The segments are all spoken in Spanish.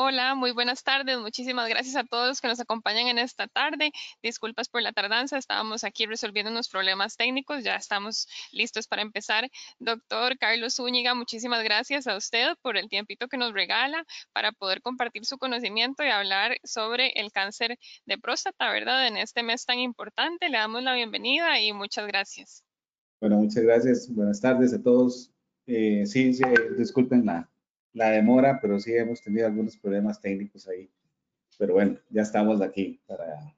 Hola, muy buenas tardes. Muchísimas gracias a todos los que nos acompañan en esta tarde. Disculpas por la tardanza, estábamos aquí resolviendo unos problemas técnicos, ya estamos listos para empezar. Doctor Carlos Zúñiga, muchísimas gracias a usted por el tiempito que nos regala para poder compartir su conocimiento y hablar sobre el cáncer de próstata, ¿verdad? En este mes tan importante, le damos la bienvenida y muchas gracias. Bueno, muchas gracias. Buenas tardes a todos. Eh, sí, sí, disculpen la, la demora, pero sí hemos tenido algunos problemas técnicos ahí. Pero bueno, ya estamos aquí para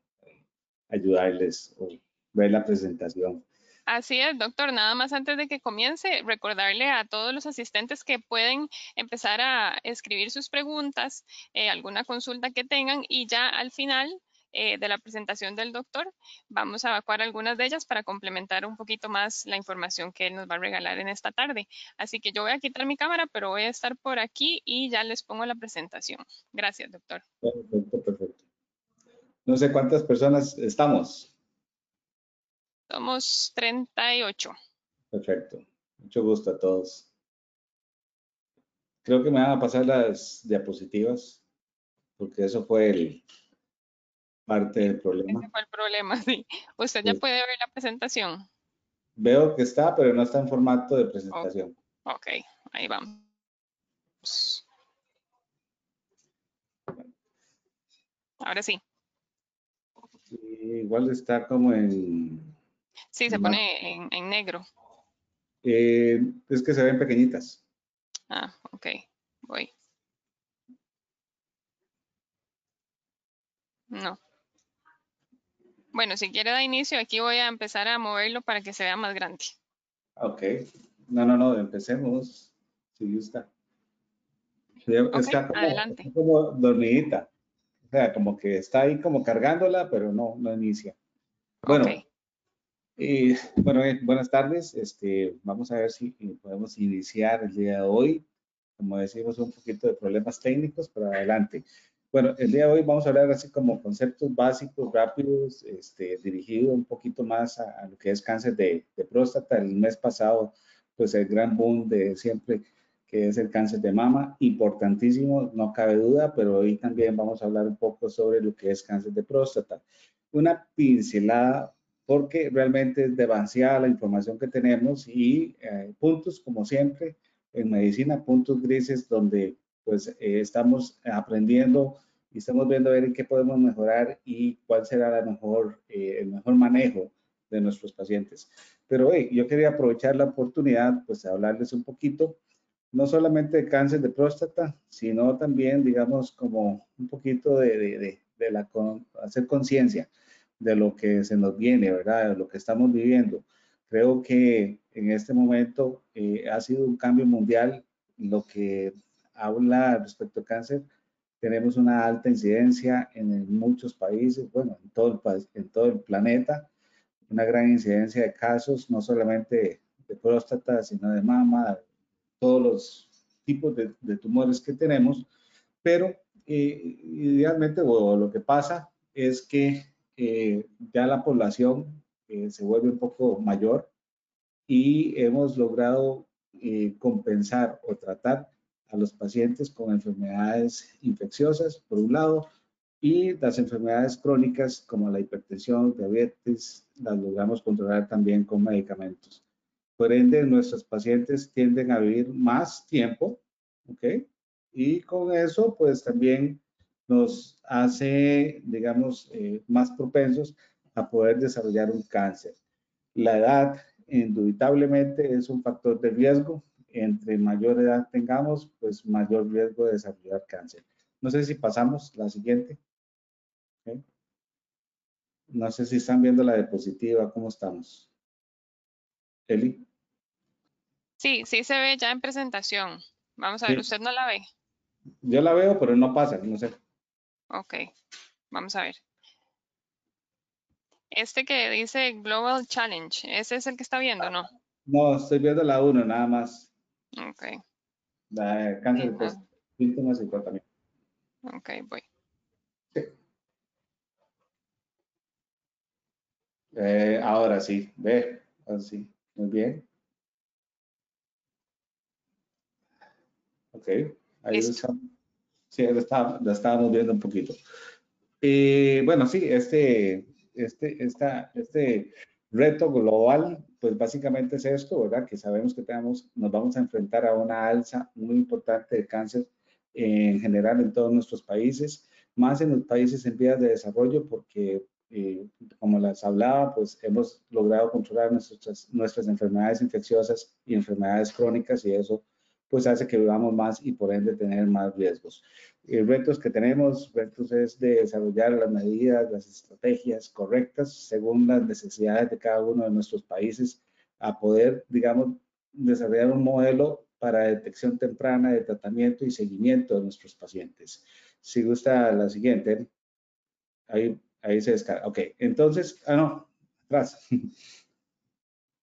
ayudarles o ver la presentación. Así es, doctor. Nada más antes de que comience, recordarle a todos los asistentes que pueden empezar a escribir sus preguntas, eh, alguna consulta que tengan y ya al final eh, de la presentación del doctor. Vamos a evacuar algunas de ellas para complementar un poquito más la información que él nos va a regalar en esta tarde. Así que yo voy a quitar mi cámara, pero voy a estar por aquí y ya les pongo la presentación. Gracias, doctor. Perfecto, perfecto. No sé cuántas personas estamos. Somos 38. Perfecto. Mucho gusto a todos. Creo que me van a pasar las diapositivas, porque eso fue el, parte del problema. Ese fue el problema, sí. Usted ya puede ver la presentación. Veo que está, pero no está en formato de presentación. ok, ahí vamos. Ahora sí. igual está como en... Sí, se pone en, negro. Eh, es que se ven pequeñitas. Ah, ok, voy. No. Bueno, si quiere dar inicio, aquí voy a empezar a moverlo para que se vea más grande. Ok. No, no, no, empecemos. Si gusta. está como, adelante. como dormidita. O sea, como que está ahí como cargándola, pero no, no inicia. Bueno, y, bueno, eh, buenas tardes. Este, vamos a ver si podemos iniciar el día de hoy. Como decimos, un poquito de problemas técnicos, pero adelante. Bueno, el día de hoy vamos a hablar así como conceptos básicos, rápidos, este, dirigido un poquito más a, lo que es cáncer de, próstata. El mes pasado, pues el gran boom de siempre que es el cáncer de mama, importantísimo, no cabe duda, pero hoy también vamos a hablar un poco sobre lo que es cáncer de próstata. Una pincelada, porque realmente es demasiada la información que tenemos y eh, puntos, como siempre, en medicina, puntos grises donde pues eh, estamos aprendiendo y estamos viendo a ver en qué podemos mejorar y cuál será la mejor, eh, el mejor manejo de nuestros pacientes. Pero hoy yo quería aprovechar la oportunidad pues de hablarles un poquito, no solamente de cáncer de próstata, sino también, digamos, como un poquito de, de, de, la, hacer conciencia de lo que se nos viene, ¿verdad? De lo que estamos viviendo. Creo que en este momento eh, ha sido un cambio mundial lo que habla respecto al cáncer, tenemos una alta incidencia en muchos países, bueno, en todo, el, en todo el planeta, una gran incidencia de casos, no solamente de próstata, sino de mama, todos los tipos de, tumores que tenemos, pero eh, idealmente lo que pasa es que eh, ya la población eh, se vuelve un poco mayor y hemos logrado compensar o tratar a los pacientes con enfermedades infecciosas, por un lado, y las enfermedades crónicas como la hipertensión, diabetes, las logramos controlar también con medicamentos. Por ende, nuestros pacientes tienden a vivir más tiempo, ¿ok? Y con eso, pues también nos hace, digamos, eh, más propensos a poder desarrollar un cáncer. La edad, indubitablemente, es un factor de riesgo entre mayor edad tengamos, pues mayor riesgo de desarrollar cáncer. No sé si pasamos la siguiente. No sé si están viendo la diapositiva, ¿cómo estamos? Eli. Sí, sí se ve ya en presentación. Vamos a ver, ¿usted no la ve? Yo la veo, pero no pasa, no sé. Ok, vamos a ver. Este que dice Global Challenge, ¿ese es el que está viendo, no? No, estoy viendo la 1 nada más. Ok. La cáncer de síntomas y tratamiento. Ok, voy. Sí. Eh, ahora sí, ve, así, muy bien. Ok, ahí estamos. Sí, la, estábamos viendo un poquito. Eh, bueno, sí, este, este, esta, este reto global, pues básicamente es esto, ¿verdad? Que sabemos que tenemos, nos vamos a enfrentar a una alza muy importante de cáncer en general en todos nuestros países, más en los países en vías de desarrollo, porque eh, como les hablaba, pues hemos logrado controlar nuestras, nuestras enfermedades infecciosas y enfermedades crónicas y eso pues hace que vivamos más y por ende tener más riesgos. Eh, retos que tenemos, retos es de desarrollar las medidas, las estrategias correctas según las necesidades de cada uno de nuestros países a poder, digamos, desarrollar un modelo para detección temprana de tratamiento y seguimiento de nuestros pacientes. Si gusta la siguiente, ahí, ahí se descarga. Ok, entonces, ah, no, atrás.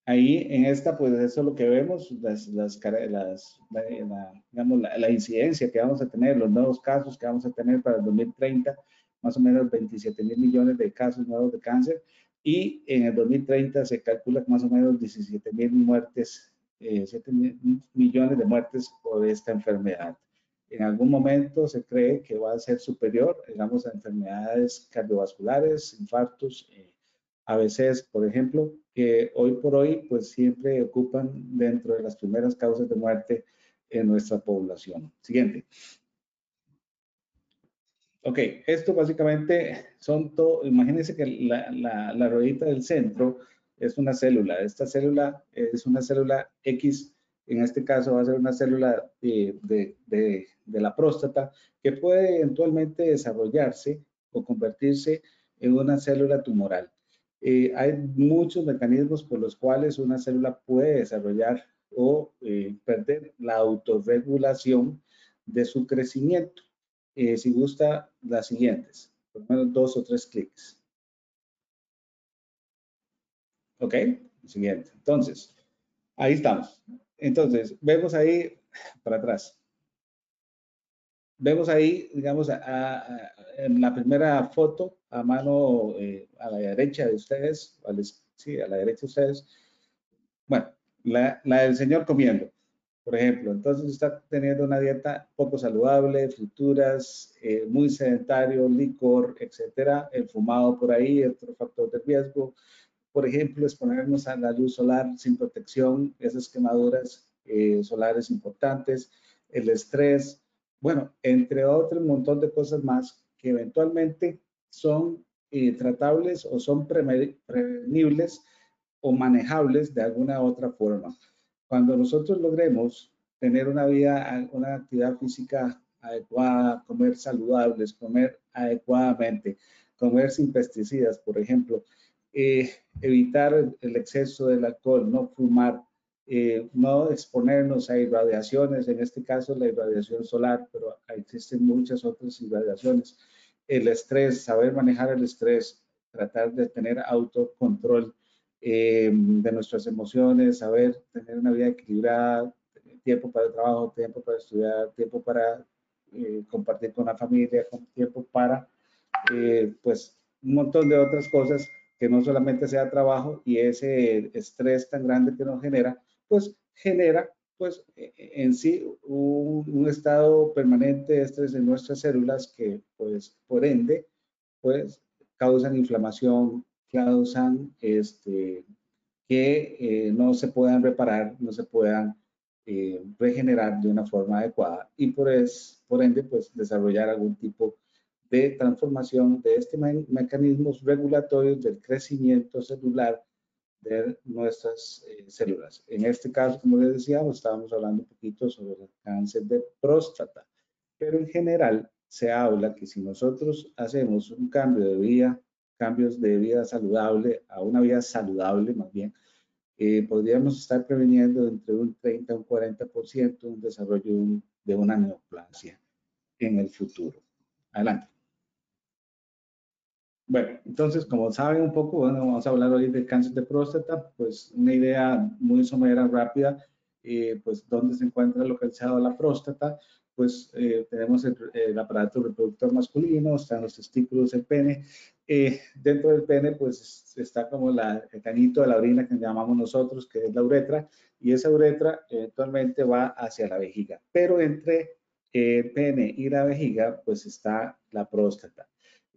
Ahí en esta, pues eso es lo que vemos, las, las, las la, digamos, la, incidencia que vamos a tener, los nuevos casos que vamos a tener para el 2030, más o menos 27 mil millones de casos nuevos de cáncer, y en el 2030 se calcula más o menos 17 mil muertes, eh, 7 mil millones de muertes por esta enfermedad. En algún momento se cree que va a ser superior, digamos, a enfermedades cardiovasculares, infartos, eh, ABCs, por ejemplo, que hoy por hoy pues siempre ocupan dentro de las primeras causas de muerte en nuestra población. Siguiente. Ok, esto básicamente son todo, imagínense que la, ruedita del centro es una célula. Esta célula es una célula X, en este caso va a ser una célula de, de, de la próstata que puede eventualmente desarrollarse o convertirse en una célula tumoral. Eh, hay muchos mecanismos por los cuales una célula puede desarrollar o eh, perder la autorregulación de su crecimiento. Eh, si gusta, las siguientes, por lo menos dos o tres clics. ¿Ok? Siguiente. Entonces, ahí estamos. Entonces, vemos ahí para atrás. Vemos ahí, digamos, en la primera foto, a mano eh, a la derecha de ustedes, sí, a la derecha de ustedes, bueno, la, del señor comiendo, por ejemplo. Entonces está teniendo una dieta poco saludable, frituras, eh, muy sedentario, licor, etcétera, el fumado por ahí, otro factor de riesgo. Por ejemplo, exponernos a la luz solar sin protección, esas quemaduras eh, solares importantes, el estrés, bueno, entre otros un montón de cosas más que eventualmente son eh, tratables o son prevenibles o manejables de alguna otra forma. Cuando nosotros logremos tener una vida, una actividad física adecuada, comer saludables, comer adecuadamente, comer sin pesticidas, por ejemplo, eh, evitar el exceso del alcohol, no fumar, eh, no exponernos a irradiaciones, en este caso la irradiación solar, pero existen muchas otras irradiaciones el estrés, saber manejar el estrés, tratar de tener autocontrol eh, de nuestras emociones, saber tener una vida equilibrada, tiempo para el trabajo, tiempo para estudiar, tiempo para eh, compartir con la familia, tiempo para, eh, pues, un montón de otras cosas que no solamente sea trabajo y ese estrés tan grande que nos genera, pues genera pues e, e, en sí un, estado permanente de nuestras células que pues por ende pues causan inflamación, causan este, que eh, no se puedan reparar, no se puedan eh, regenerar de una forma adecuada y por, es, por ende pues desarrollar algún tipo de transformación de este mecanismos regulatorios del crecimiento celular de nuestras eh, células. En este caso, como les decíamos, estábamos hablando un poquito sobre el cáncer de próstata, pero en general se habla que si nosotros hacemos un cambio de vida, cambios de vida saludable a una vida saludable más bien, eh, podríamos estar preveniendo entre un 30 a un 40% un desarrollo de una neoplasia en el futuro. Adelante. Bueno, entonces, como saben un poco, bueno, vamos a hablar hoy del cáncer de próstata, pues una idea muy somera, rápida, eh, pues dónde se encuentra localizado la próstata, pues eh, tenemos el, aparato reproductor masculino, están los testículos, el pene. Eh, dentro del pene, pues está como la, el cañito de la orina que llamamos nosotros, que es la uretra, y esa uretra eventualmente va hacia la vejiga. Pero entre el pene y la vejiga, pues está la próstata.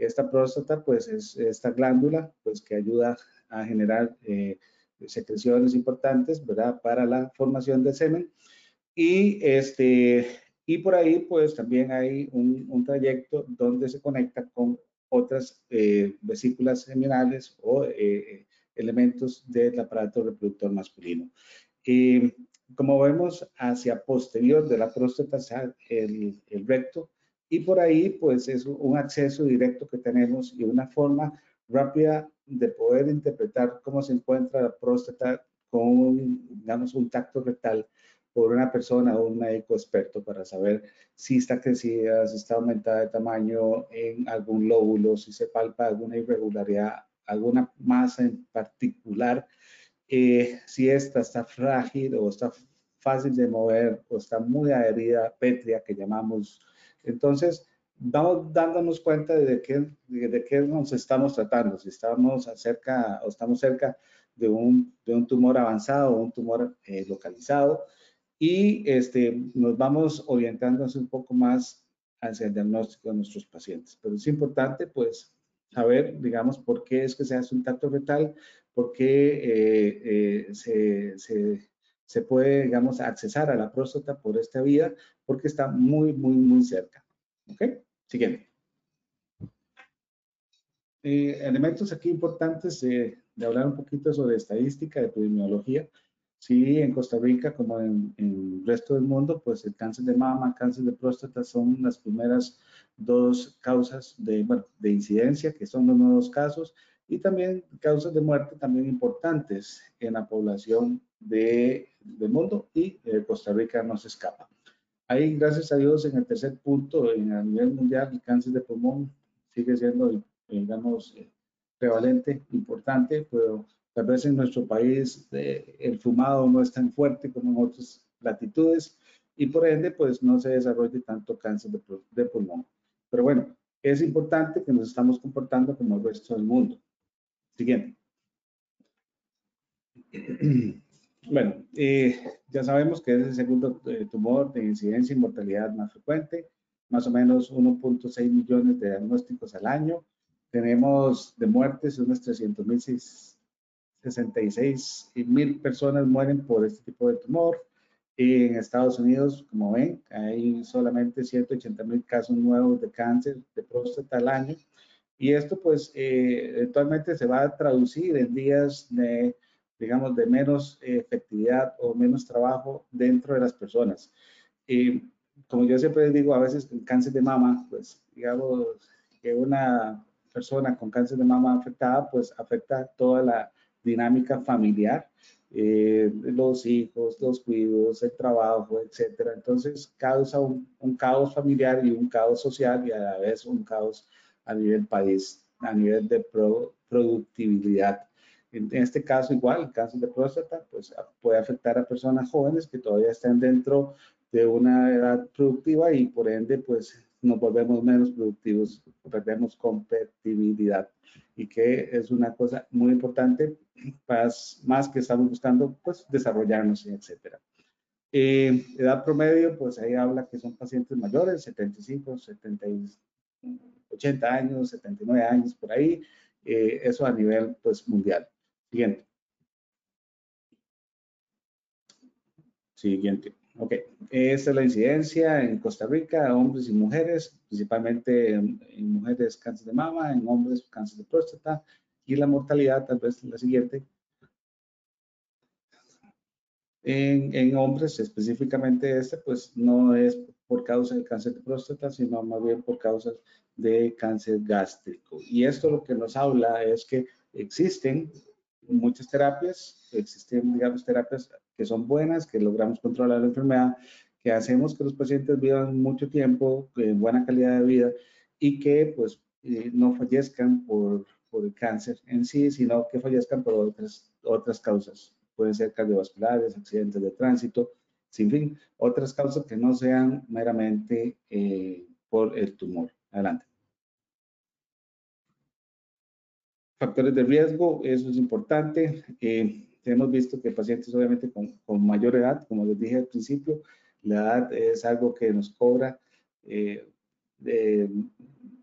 Esta próstata, pues es esta glándula, pues que ayuda a generar eh, secreciones importantes, ¿verdad? Para la formación de semen. Y, este, y por ahí, pues también hay un, trayecto donde se conecta con otras eh, vesículas seminales o eh, elementos del aparato reproductor masculino. Y como vemos, hacia posterior de la próstata el, el recto y por ahí, pues es un acceso directo que tenemos y una forma rápida de poder interpretar cómo se encuentra la próstata con, un, digamos, un tacto rectal por una persona o un médico experto para saber si está crecida, si está aumentada de tamaño en algún lóbulo, si se palpa alguna irregularidad, alguna masa en particular, eh, si esta está frágil o está fácil de mover o está muy adherida, pétrea, que llamamos. Entonces, vamos dándonos cuenta de qué, de, qué nos estamos tratando, si estamos cerca o estamos cerca de un, de un tumor avanzado o un tumor eh, localizado y este, nos vamos orientándonos un poco más hacia el diagnóstico de nuestros pacientes. Pero es importante, pues, saber, digamos, por qué es que se hace un tacto fetal, por qué eh, eh, se, se, se, puede, digamos, accesar a la próstata por esta vía, porque está muy, muy, muy cerca. ¿Ok? Siguiente. Eh, elementos aquí importantes de, hablar un poquito sobre estadística, de epidemiología. Sí, en Costa Rica, como en, el resto del mundo, pues el cáncer de mama, cáncer de próstata son las primeras dos causas de, de incidencia, que son los nuevos casos, y también causas de muerte también importantes en la población de, del mundo y eh, Costa Rica no se escapa. Ahí, gracias a Dios, en el tercer punto, en, a nivel mundial, el cáncer de pulmón sigue siendo, digamos, eh, prevalente, importante, pero tal vez en nuestro país eh, el fumado no es tan fuerte como en otras latitudes y por ende, pues no se desarrolle tanto cáncer de, de pulmón. Pero bueno, es importante que nos estamos comportando como el resto del mundo. Siguiente. Bueno, eh, ya sabemos que es el segundo eh, tumor de incidencia y mortalidad más frecuente, más o menos 1.6 millones de diagnósticos al año. Tenemos de muertes unas 300 mil, 66 mil personas mueren por este tipo de tumor. Y en Estados Unidos, como ven, hay solamente 180 mil casos nuevos de cáncer de próstata al año. Y esto pues eh, eventualmente se va a traducir en días de digamos, de menos efectividad o menos trabajo dentro de las personas. Y como yo siempre digo, a veces el cáncer de mama, pues digamos que una persona con cáncer de mama afectada, pues afecta toda la dinámica familiar, eh, los hijos, los cuidados, el trabajo, etcétera. Entonces causa un, caos familiar y un caos social y a la vez un caos a nivel país, a nivel de productividad. En, este caso, igual, el cáncer de próstata pues, puede afectar a personas jóvenes que todavía están dentro de una edad productiva y por ende, pues nos volvemos menos productivos, perdemos competitividad y que es una cosa muy importante, más, más que estamos buscando, pues desarrollarnos, etcétera. Eh, edad promedio, pues ahí habla que son pacientes mayores, 75, 70, 80 años, 79 años, por ahí, eh, eso a nivel pues mundial. Siguiente. Siguiente. Ok, esta es la incidencia en Costa Rica, hombres y mujeres, principalmente en, mujeres cáncer de mama, en hombres cáncer de próstata y la mortalidad, tal vez la siguiente. En, hombres, específicamente este, pues no es por causa del cáncer de próstata, sino más bien por causas de cáncer gástrico. Y esto lo que nos habla es que existen muchas terapias, existen, digamos, terapias que son buenas, que logramos controlar la enfermedad, que hacemos que los pacientes vivan mucho tiempo, en buena calidad de vida y que pues eh, no fallezcan por, por, el cáncer en sí, sino que fallezcan por otras, otras causas. Pueden ser cardiovasculares, accidentes de tránsito, sin fin, otras causas que no sean meramente eh, por el tumor. Adelante. Factores de riesgo, eso es importante. Eh, hemos visto que pacientes obviamente con, mayor edad, como les dije al principio, la edad es algo que nos cobra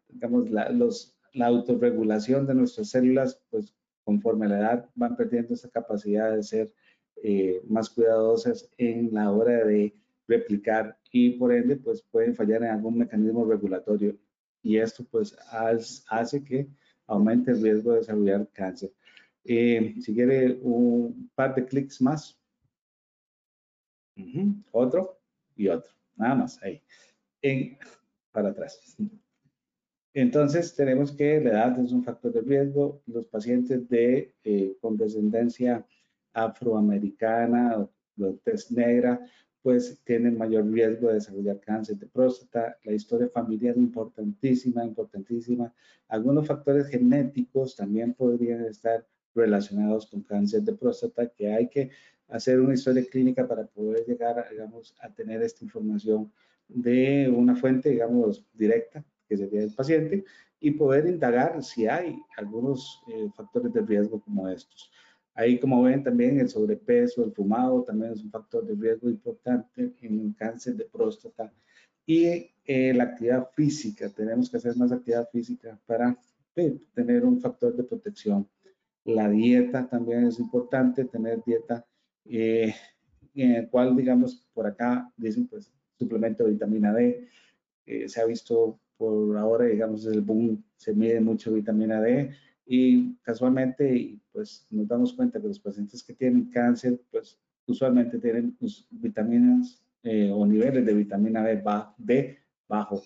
digamos, la, los, la autorregulación de nuestras células, pues conforme a la edad van perdiendo esa capacidad de ser más cuidadosas en la hora de replicar y por ende pues pueden fallar en algún mecanismo regulatorio y esto pues hace que aumente el riesgo de desarrollar cáncer. Eh, si quiere un par de clics más. Otro y otro. Nada más ahí. En, para atrás. Entonces tenemos que la edad es un factor de riesgo. Los pacientes de eh, con descendencia afroamericana de tez negra pues tienen mayor riesgo de desarrollar cáncer de próstata. La historia familiar es importantísima, importantísima. Algunos factores genéticos también podrían estar relacionados con cáncer de próstata, que hay que hacer una historia clínica para poder llegar, digamos, a tener esta información de una fuente, digamos, directa, que sería el paciente, y poder indagar si hay algunos eh, factores de riesgo como estos. Ahí, como ven, también el sobrepeso, el fumado, también es un factor de riesgo importante en el cáncer de próstata. Y eh, la actividad física, tenemos que hacer más actividad física para eh, tener un factor de protección. La dieta también es importante, tener dieta eh, en el cual, digamos, por acá dicen, pues, suplemento de vitamina D. se ha visto por ahora, digamos, el boom, se mide mucho vitamina D y casualmente, pues nos damos cuenta que los pacientes que tienen cáncer, pues usualmente tienen vitaminas eh, o niveles de vitamina B, B bajo.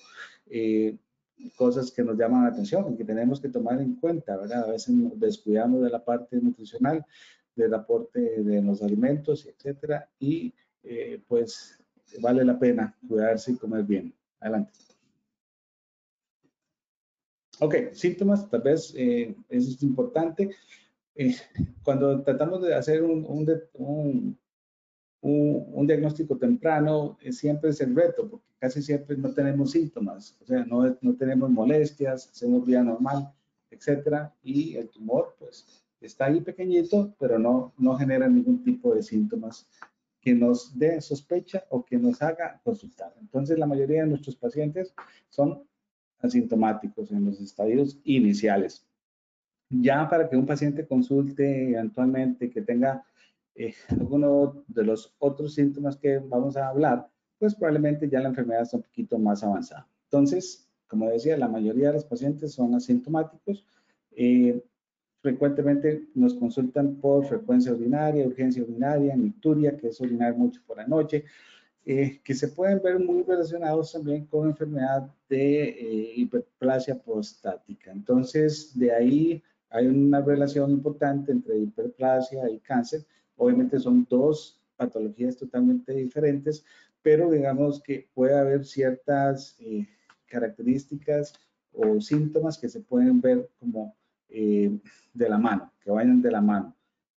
Eh, cosas que nos llaman la atención y que tenemos que tomar en cuenta, ¿verdad? A veces nos descuidamos de la parte nutricional, del aporte de los alimentos, etcétera, y eh, pues vale la pena cuidarse y comer bien. Adelante. Ok, síntomas, tal vez eh, eso es importante. Eh, cuando tratamos de hacer un, un, un, diagnóstico temprano, eh, siempre es el reto, porque casi siempre no tenemos síntomas, o sea, no, no tenemos molestias, hacemos vida normal, etcétera, y el tumor, pues, está ahí pequeñito, pero no, no genera ningún tipo de síntomas que nos dé sospecha o que nos haga consultar. Entonces, la mayoría de nuestros pacientes son asintomáticos en los estadios iniciales. Ya para que un paciente consulte actualmente que tenga eh, alguno de los otros síntomas que vamos a hablar, pues probablemente ya la enfermedad está un poquito más avanzada. Entonces, como decía, la mayoría de los pacientes son asintomáticos. Eh, frecuentemente nos consultan por frecuencia urinaria, urgencia urinaria, nicturia, que es orinar mucho por la noche, eh, que se pueden ver muy relacionados también con enfermedad de eh, hiperplasia prostática. Entonces, de ahí hay una relación importante entre hiperplasia y cáncer. Obviamente son dos patologías totalmente diferentes, pero digamos que puede haber ciertas eh, características o síntomas que se pueden ver como de la mano, que vayan de la mano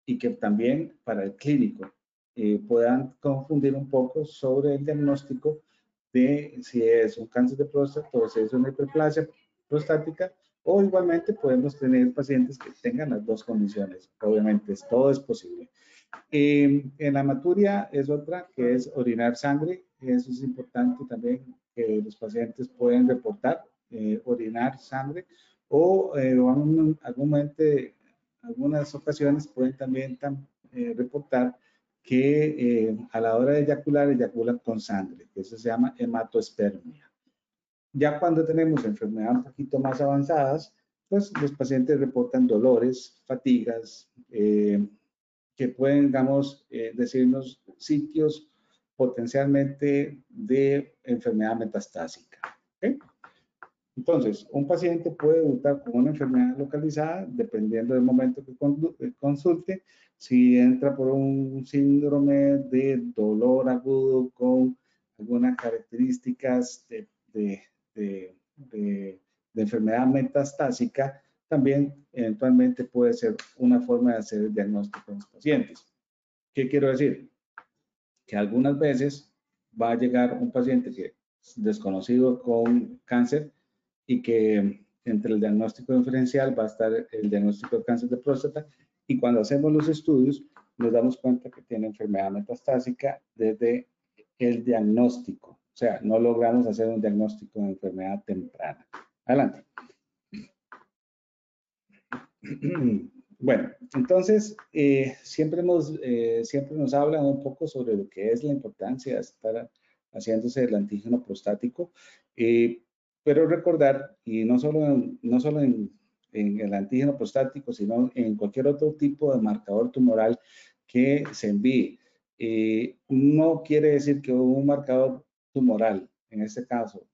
y que también para el clínico eh, puedan confundir un poco sobre el diagnóstico de si es un cáncer de próstata o si es una hiperplasia prostática o igualmente podemos tener pacientes que tengan las dos condiciones. Obviamente, todo es posible. Eh, en la maturia es otra que es orinar sangre. Eso es importante también que los pacientes pueden reportar eh, orinar sangre o eh, algunas ocasiones pueden también reportar que eh, a la hora de eyacular, eyaculan con sangre, que eso se llama hematoespermia. Ya cuando tenemos enfermedades un poquito más avanzadas, pues los pacientes reportan dolores, fatigas, eh, que pueden, digamos, eh, decirnos sitios potencialmente de enfermedad metastásica. Entonces, un paciente puede debutar con una enfermedad localizada, dependiendo del momento que consulte, si entra por un síndrome de dolor agudo con algunas características de, de, enfermedad metastásica, también eventualmente puede ser una forma de hacer el diagnóstico en los pacientes. ¿Qué quiero decir? Que algunas veces va a llegar un paciente que es desconocido con cáncer y que entre el diagnóstico diferencial va a estar el diagnóstico de cáncer de próstata y cuando hacemos los estudios nos damos cuenta que tiene enfermedad metastásica desde el diagnóstico. O sea, no logramos hacer un diagnóstico de enfermedad temprana. Adelante. Bueno, entonces, eh, siempre, nos, eh, siempre nos hablan un poco sobre lo que es la importancia de estar haciéndose el antígeno prostático, eh, pero recordar, y no solo, en, no solo en, el antígeno prostático, sino en cualquier otro tipo de marcador tumoral que se envíe, no quiere decir que un marcador tumoral, en este caso,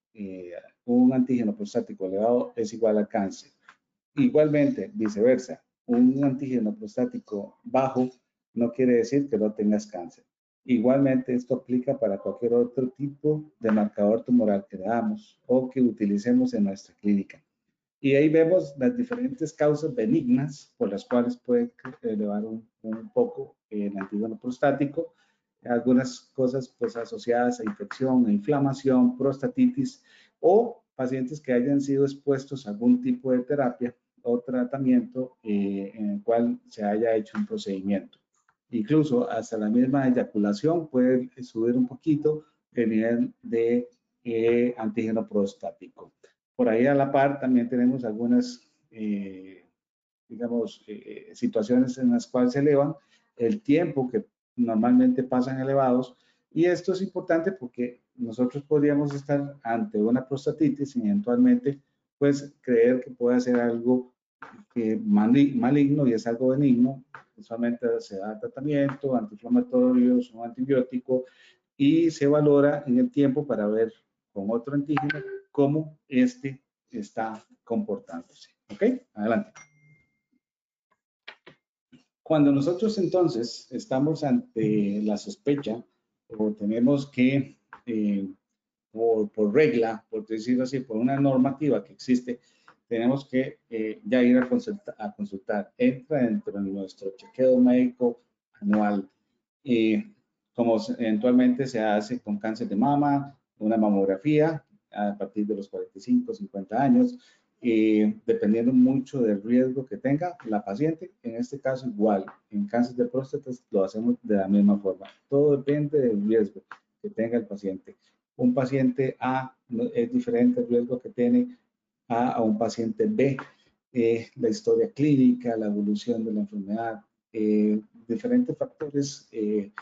un antígeno prostático elevado es igual al cáncer. Igualmente, viceversa, un antígeno prostático bajo no quiere decir que no tengas cáncer. Igualmente, esto aplica para cualquier otro tipo de marcador tumoral que damos o que utilicemos en nuestra clínica. Y ahí vemos las diferentes causas benignas por las cuales puede elevar un, poco el antígeno prostático. Algunas cosas pues asociadas a infección, a inflamación, prostatitis o pacientes que hayan sido expuestos a algún tipo de terapia o tratamiento eh, en el cual se haya hecho un procedimiento. Incluso hasta la misma eyaculación puede subir un poquito el nivel de eh, antígeno prostático. Por ahí a la par también tenemos algunas, eh, digamos, situaciones en las cuales se elevan el tiempo que normalmente pasan elevados y esto es importante porque nosotros podríamos estar ante una prostatitis y eventualmente pues creer que puede ser algo maligno y es algo benigno, usualmente se da tratamiento, antiinflamatorios, un antibiótico y se valora en el tiempo para ver con otro antígeno cómo este está comportándose. ¿Ok? Adelante. Cuando nosotros entonces estamos ante la sospecha o tenemos que eh, por, regla, por decirlo así, por una normativa que existe, tenemos que eh, ya ir a consultar, a consultar. Entra dentro de nuestro chequeo médico anual, y como eventualmente se hace con cáncer de mama, una mamografía a partir de los 45, 50 años, dependiendo mucho del riesgo que tenga la paciente. En este caso, igual, en cáncer de próstata lo hacemos de la misma forma. Todo depende del riesgo que tenga el paciente. Un paciente A es diferente el riesgo que tiene A un paciente B. Eh, la historia clínica, la evolución de la enfermedad, eh, diferentes factores eh,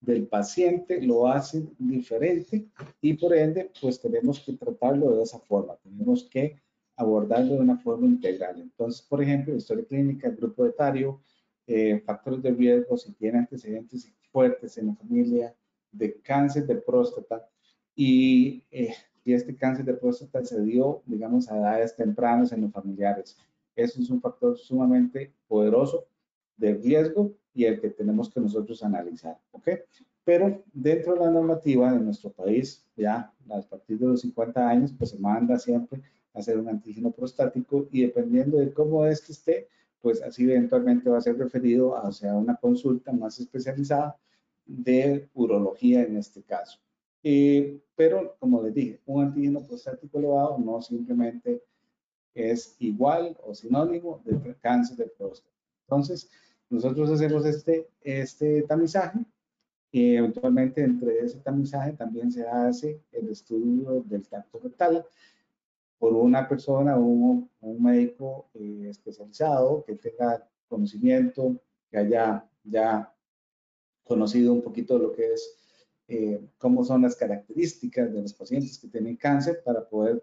del paciente lo hacen diferente y por ende pues tenemos que tratarlo de esa forma, tenemos que abordarlo de una forma integral. Entonces, por ejemplo, historia clínica, grupo etario, factores de riesgo, si tiene antecedentes fuertes en la familia, de cáncer de próstata y, y, este cáncer de próstata se dio, digamos, a edades tempranas en los familiares. Eso es un factor sumamente poderoso de riesgo y el que tenemos que nosotros analizar, ¿ok? Pero dentro de la normativa de nuestro país, ya a partir de los 50 años, pues se manda siempre a hacer un antígeno prostático y dependiendo de cómo es que esté, pues así eventualmente va a ser referido hacia una consulta más especializada de urología en este caso. Eh, pero, como les dije, un antígeno prostático elevado no simplemente es igual o sinónimo de cáncer de próstata. Entonces, nosotros hacemos este, este tamizaje y eventualmente entre ese tamizaje también se hace el estudio del tacto rectal por una persona, un, un médico eh, especializado que tenga conocimiento, que haya ya conocido un poquito lo que es eh, cómo son las características de los pacientes que tienen cáncer para poder,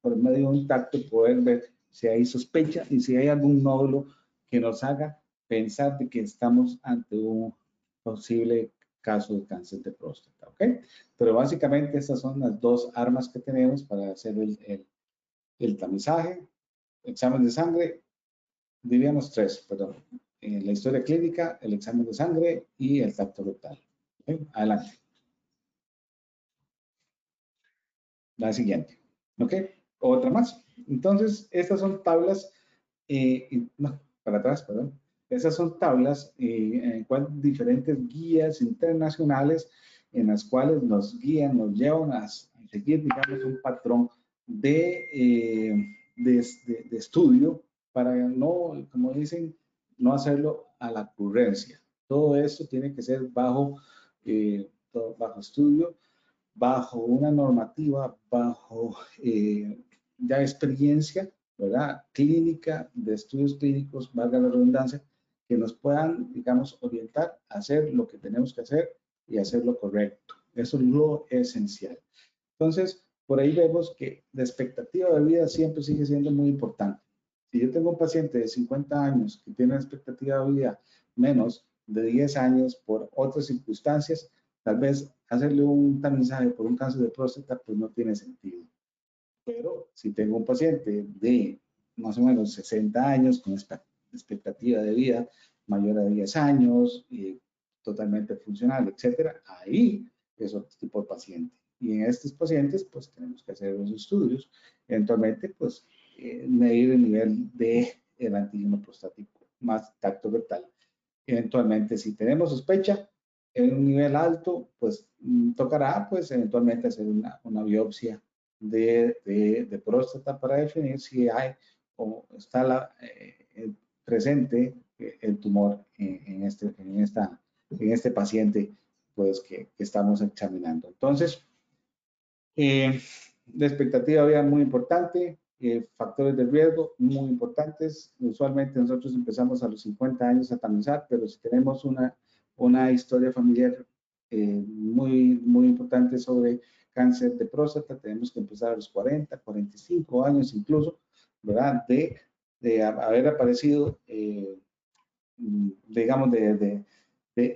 por medio de un tacto, poder ver si hay sospecha y si hay algún nódulo que nos haga pensar de que estamos ante un posible caso de cáncer de próstata, ¿ok? Pero básicamente estas son las dos armas que tenemos para hacer el, el, el tamizaje, examen de sangre, diríamos tres, perdón, eh, la historia clínica, el examen de sangre y el tacto rectal. Adelante. La siguiente. ¿Ok? Otra más. Entonces, estas son tablas, eh, no, para atrás, perdón. Esas son tablas eh, en cual diferentes guías internacionales en las cuales nos guían, nos llevan a, seguir, digamos, un patrón de, de, de estudio para no, como dicen, no hacerlo a la ocurrencia. Todo esto tiene que ser bajo, eh, bajo estudio bajo una normativa, bajo eh, ya experiencia, ¿verdad? Clínica, de estudios clínicos, valga la redundancia, que nos puedan, digamos, orientar a hacer lo que tenemos que hacer y hacer lo correcto. Eso es lo esencial. Entonces, por ahí vemos que la expectativa de vida siempre sigue siendo muy importante. Si yo tengo un paciente de 50 años que tiene una expectativa de vida menos de 10 años por otras circunstancias, tal vez hacerle un tamizaje por un cáncer de próstata pues no tiene sentido. Pero si tengo un paciente de más o menos 60 años con expectativa de vida mayor a 10 años, totalmente funcional, etcétera, ahí es otro tipo de paciente. Y en estos pacientes, pues tenemos que hacer los estudios, eventualmente, pues eh, medir el nivel de el antígeno prostático más tacto rectal. Eventualmente, si tenemos sospecha en un nivel alto, pues mm, tocará, pues eventualmente hacer una, una biopsia de, de, próstata para definir si hay o está la, eh, presente eh, el tumor en, este, en, esta, en este paciente pues, que, estamos examinando. Entonces, eh, la expectativa había muy importante, eh, factores de riesgo muy importantes. Usualmente nosotros empezamos a los 50 años a tamizar, pero si tenemos una, una historia familiar muy, muy importante sobre cáncer de próstata, tenemos que empezar a los 40, 45 años incluso, ¿verdad? De, de haber aparecido Mm, digamos, de, de,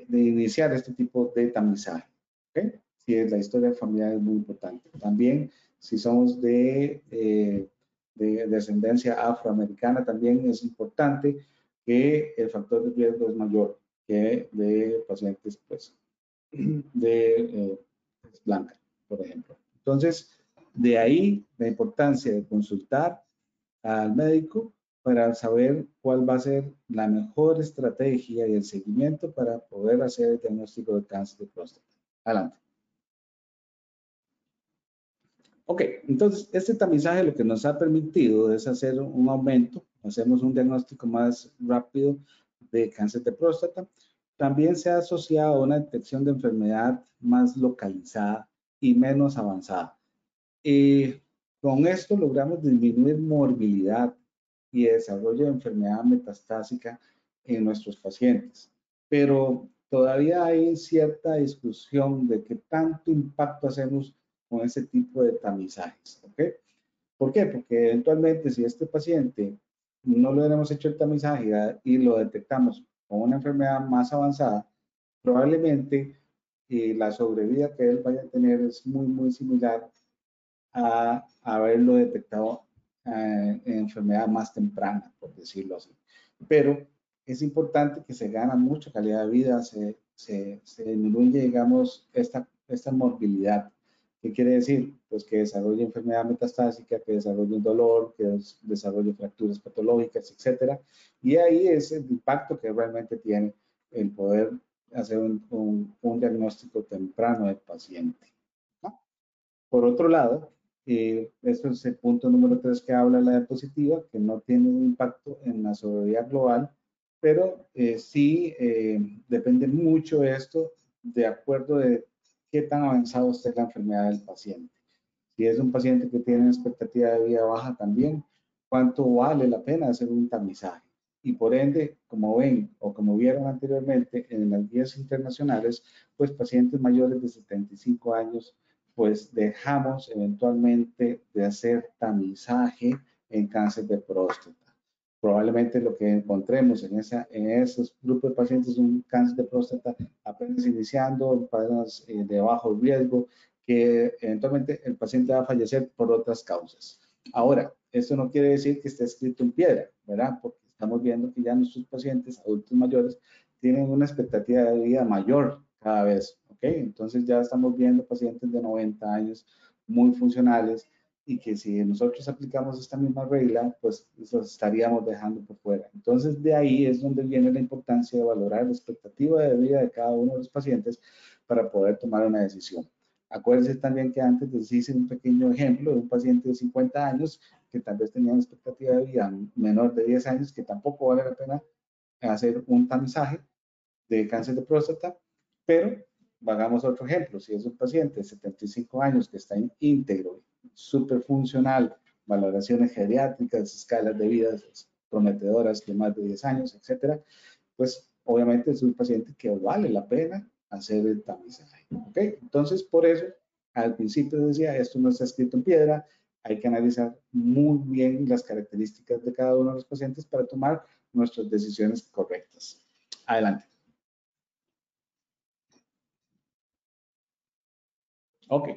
de, iniciar este tipo de tamizaje. ¿okay? Si es la historia familiar es muy importante. También, si somos de, eh, de descendencia afroamericana, también es importante que el factor de riesgo es mayor que de pacientes pues, de eh, blanca, por ejemplo. Entonces, de ahí la importancia de consultar al médico para saber cuál va a ser la mejor estrategia y el seguimiento para poder hacer el diagnóstico de cáncer de próstata. Adelante. Ok, entonces este tamizaje lo que nos ha permitido es hacer un aumento, hacemos un diagnóstico más rápido de cáncer de próstata. También se ha asociado a una detección de enfermedad más localizada y menos avanzada. Y con esto logramos disminuir morbilidad y desarrollo de enfermedad metastásica en nuestros pacientes. Pero todavía hay cierta discusión de qué tanto impacto hacemos con ese tipo de tamizajes. ¿ok? ¿Por qué? Porque eventualmente si este paciente no le hemos hecho el tamizaje y lo detectamos con una enfermedad más avanzada, probablemente eh, la sobrevida que él vaya a tener es muy, muy similar a haberlo detectado eh, enfermedad más temprana, por decirlo así. Pero es importante que se gana mucha calidad de vida, se, se, se disminuye, digamos, esta, esta morbilidad. ¿Qué quiere decir? Pues que desarrolle enfermedad metastásica, que desarrolle un dolor, que desarrolle fracturas patológicas, etcétera. Y ahí es el impacto que realmente tiene el poder hacer un, un, diagnóstico temprano del paciente. Por otro lado, eh, esto es el punto número tres que habla la diapositiva, que no tiene un impacto en la sobriedad global, pero eh, sí eh, depende mucho esto de acuerdo de qué tan avanzado esté la enfermedad del paciente. Si es un paciente que tiene expectativa de vida baja también, cuánto vale la pena hacer un tamizaje. Y por ende, como ven o como vieron anteriormente en las guías internacionales, pues pacientes mayores de 75 años pues dejamos eventualmente de hacer tamizaje en cáncer de próstata. Probablemente lo que encontremos en, esa, en esos grupos de pacientes es un cáncer de próstata apenas iniciando, apenas eh, de bajo riesgo, que eventualmente el paciente va a fallecer por otras causas. Ahora, esto no quiere decir que esté escrito en piedra, ¿verdad? Porque estamos viendo que ya nuestros pacientes adultos mayores tienen una expectativa de vida mayor cada vez. ¿ok? Entonces ya estamos viendo pacientes de 90 años muy funcionales y que si nosotros aplicamos esta misma regla, pues los estaríamos dejando por fuera. Entonces de ahí es donde viene la importancia de valorar la expectativa de vida de cada uno de los pacientes para poder tomar una decisión. Acuérdense también que antes les hice un pequeño ejemplo de un paciente de 50 años que tal vez tenía una expectativa de vida menor de 10 años, que tampoco vale la pena hacer un tamizaje de cáncer de próstata pero hagamos otro ejemplo. Si es un paciente de 75 años que está íntegro, súper funcional, valoraciones geriátricas, escalas de vida prometedoras de más de 10 años, etcétera, pues obviamente es un paciente que vale la pena hacer el tamizaje. ¿ok? Entonces, por eso, al principio decía, esto no está escrito en piedra, hay que analizar muy bien las características de cada uno de los pacientes para tomar nuestras decisiones correctas. Adelante. Ok,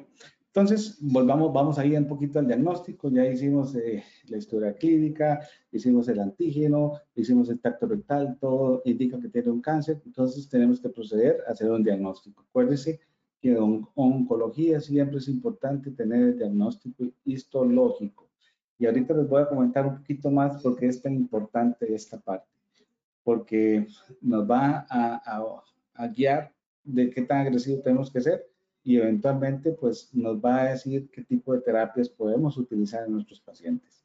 entonces volvamos, vamos ahí un poquito al diagnóstico. Ya hicimos eh, la historia clínica, hicimos el antígeno, hicimos el tacto rectal, todo indica que tiene un cáncer. Entonces tenemos que proceder a hacer un diagnóstico. Acuérdense que en oncología siempre es importante tener el diagnóstico histológico. Y ahorita les voy a comentar un poquito más por qué es tan importante esta parte. Porque nos va a, a guiar de qué tan agresivo tenemos que ser y eventualmente pues nos va a decir qué tipo de terapias podemos utilizar en nuestros pacientes.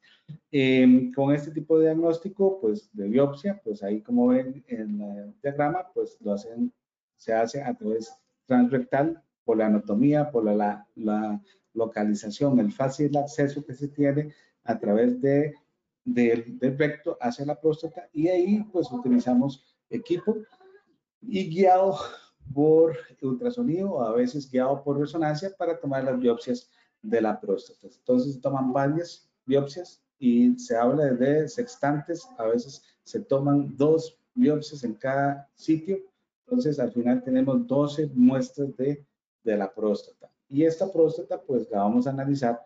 Em, con este tipo de diagnóstico, pues de biopsia, pues ahí como ven en el diagrama, pues lo hacen, se hace a través transrectal por la anatomía, por la, la, localización, el fácil acceso que se tiene a través de, del recto hacia la próstata y ahí pues utilizamos equipo y guiado por ultrasonido o a veces guiado por resonancia para tomar las biopsias de la próstata. Entonces toman varias biopsias y se habla de sextantes, a veces se toman dos biopsias en cada sitio, entonces al final tenemos 12 muestras de, de la próstata. Y esta próstata pues la vamos a analizar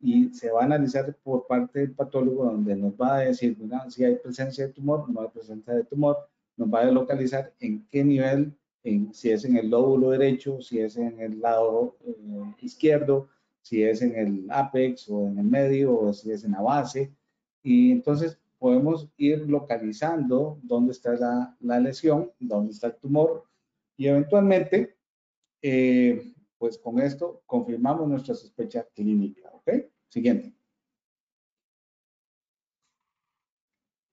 y se va a analizar por parte del patólogo donde nos va a decir si hay presencia de tumor, no hay presencia de tumor, nos va a localizar en qué nivel si es en el lóbulo derecho, si es en el lado eh, izquierdo, si es en el apex o en el medio o si es en la base. Y entonces podemos ir localizando dónde está la, la lesión, dónde está el tumor y eventualmente, eh, pues con esto confirmamos nuestra sospecha clínica. ¿Ok? Siguiente.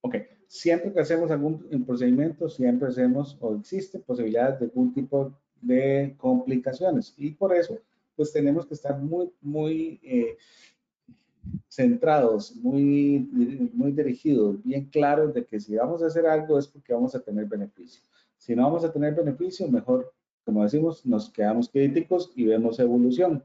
Ok siempre que hacemos algún procedimiento, siempre hacemos o existe posibilidades de algún tipo de complicaciones. Y por eso, pues tenemos que estar muy, muy eh, centrados, muy, muy dirigidos, bien claros de que si vamos a hacer algo es porque vamos a tener beneficio. Si no vamos a tener beneficio, mejor, como decimos, nos quedamos críticos y vemos evolución.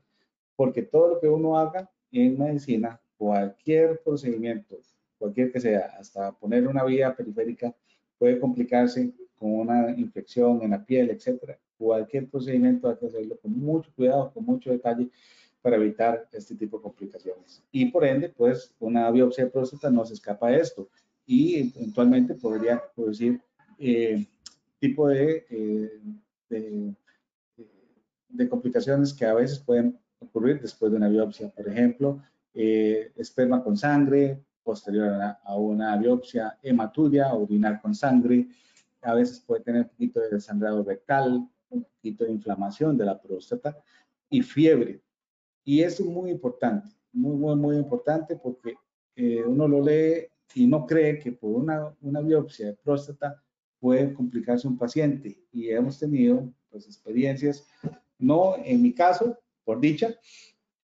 Porque todo lo que uno haga en medicina, cualquier procedimiento, cualquier que sea, hasta poner una vía periférica puede complicarse con una infección en la piel, etcétera. Cualquier procedimiento hay que hacerlo con mucho cuidado, con mucho detalle para evitar este tipo de complicaciones. Y por ende, pues una biopsia de próstata no se escapa de esto y eventualmente podría producir eh, tipo de, eh, de, de, complicaciones que a veces pueden ocurrir después de una biopsia. Por ejemplo, eh, esperma con sangre, posterior a una biopsia, hematuria, orinar con sangre, a veces puede tener un poquito de desangrado rectal, un poquito de inflamación de la próstata y fiebre. Y eso es muy importante, muy, muy, muy importante porque eh, uno lo lee y no cree que por una, una biopsia de próstata puede complicarse un paciente. Y hemos tenido pues, experiencias, no en mi caso, por dicha,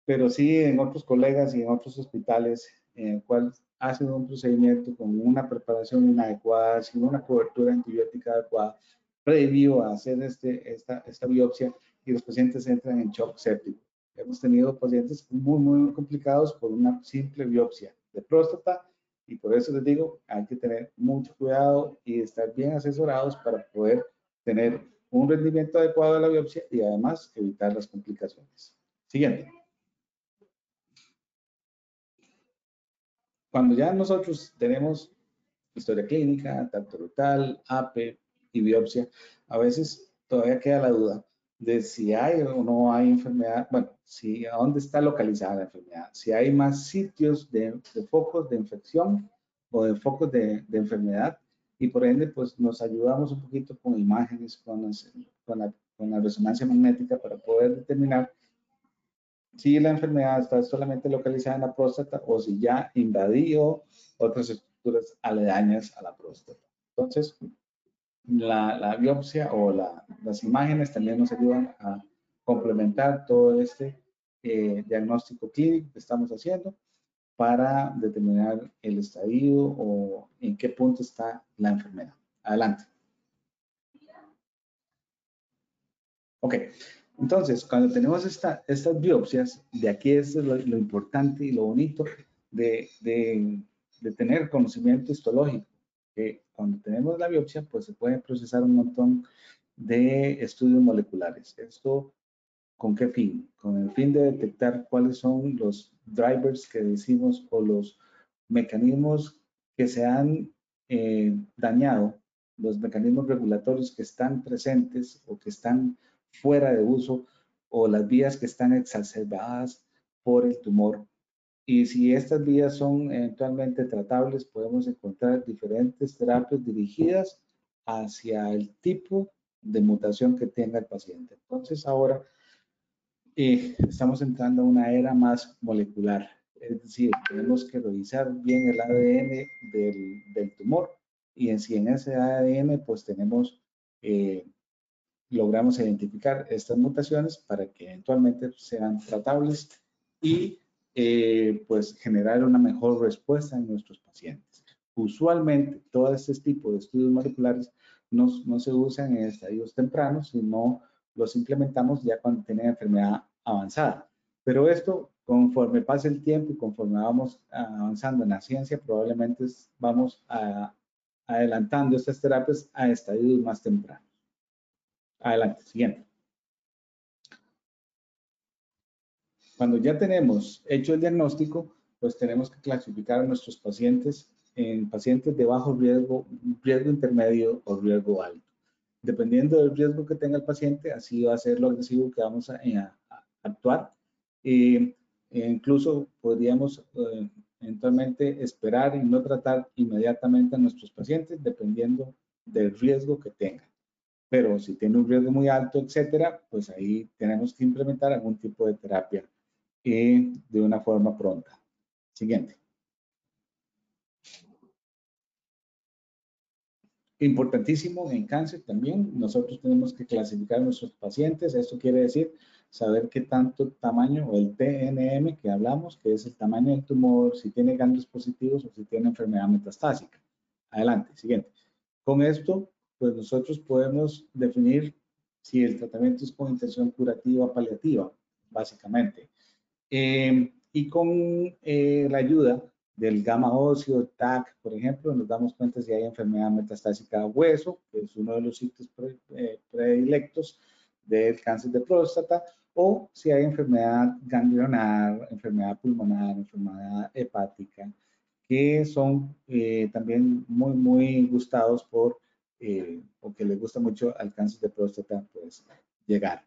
pero sí en otros colegas y en otros hospitales en el cual hacen un procedimiento con una preparación inadecuada, sin una cobertura antibiótica adecuada, previo a hacer este, esta, esta biopsia y los pacientes entran en shock séptico. Hemos tenido pacientes muy, muy complicados por una simple biopsia de próstata y por eso les digo, hay que tener mucho cuidado y estar bien asesorados para poder tener un rendimiento adecuado de la biopsia y además evitar las complicaciones. Siguiente. Cuando ya nosotros tenemos historia clínica, tanto brutal, APE y biopsia, a veces todavía queda la duda de si hay o no hay enfermedad, bueno, si a dónde está localizada la enfermedad, si hay más sitios de, focos de infección o de focos de, enfermedad y por ende pues nos ayudamos un poquito con imágenes, con, con, la, con la resonancia magnética para poder determinar si la enfermedad está solamente localizada en la próstata o si ya invadió otras estructuras aledañas a la próstata. Entonces, la, biopsia o las imágenes también nos ayudan a complementar todo este eh, diagnóstico clínico que estamos haciendo para determinar el estadio o en qué punto está la enfermedad. Adelante. Ok, entonces cuando tenemos esta, estas biopsias, de aquí es lo, importante y lo bonito de, tener conocimiento histológico, que cuando tenemos la biopsia, pues se puede procesar un montón de estudios moleculares. Esto ¿Con qué fin? Con el fin de detectar cuáles son los drivers que decimos o los mecanismos que se han eh, dañado, los mecanismos regulatorios que están presentes o que están fuera de uso o las vías que están exacerbadas por el tumor. Y si estas vías son eventualmente tratables, podemos encontrar diferentes terapias dirigidas hacia el tipo de mutación que tenga el paciente. Entonces ahora estamos entrando a una era más molecular. Es decir, tenemos que revisar bien el ADN del, tumor y en, si en ese ADN pues tenemos, eh, logramos identificar estas mutaciones para que eventualmente sean tratables y eh, pues generar una mejor respuesta en nuestros pacientes. Usualmente todo este tipo de estudios moleculares no, no se usan en estadios tempranos, sino los implementamos ya cuando tienen enfermedad avanzada. Pero esto, conforme pase el tiempo y conforme vamos avanzando en la ciencia, probablemente vamos adelantando estas terapias a estadios más tempranos. Adelante, siguiente. Cuando ya tenemos hecho el diagnóstico, pues tenemos que clasificar a nuestros pacientes en pacientes de bajo riesgo, riesgo intermedio o riesgo alto dependiendo del riesgo que tenga el paciente, así va a ser lo agresivo que vamos a, actuar. e incluso podríamos eh, eventualmente esperar y no tratar inmediatamente a nuestros pacientes dependiendo del riesgo que tengan. Pero si tiene un riesgo muy alto, etcétera, pues ahí tenemos que implementar algún tipo de terapia eh, de una forma pronta. Siguiente. Importantísimo en cáncer también, nosotros tenemos que clasificar a nuestros pacientes. Esto quiere decir saber qué tanto tamaño o el TNM que hablamos, que es el tamaño del tumor, si tiene ganglios positivos o si tiene enfermedad metastásica. Adelante, siguiente. Con esto, pues nosotros podemos definir si el tratamiento es con intención curativa o paliativa, básicamente. Eh, y con eh, la ayuda del gamma óseo, TAC, por ejemplo, nos damos cuenta si hay enfermedad metastásica a hueso, que es uno de los sitios eh, predilectos del cáncer de próstata, o si hay enfermedad ganglionar, enfermedad pulmonar, enfermedad hepática, que son eh, también muy, muy gustados por, eh, o que les gusta mucho al cáncer de próstata, pues llegar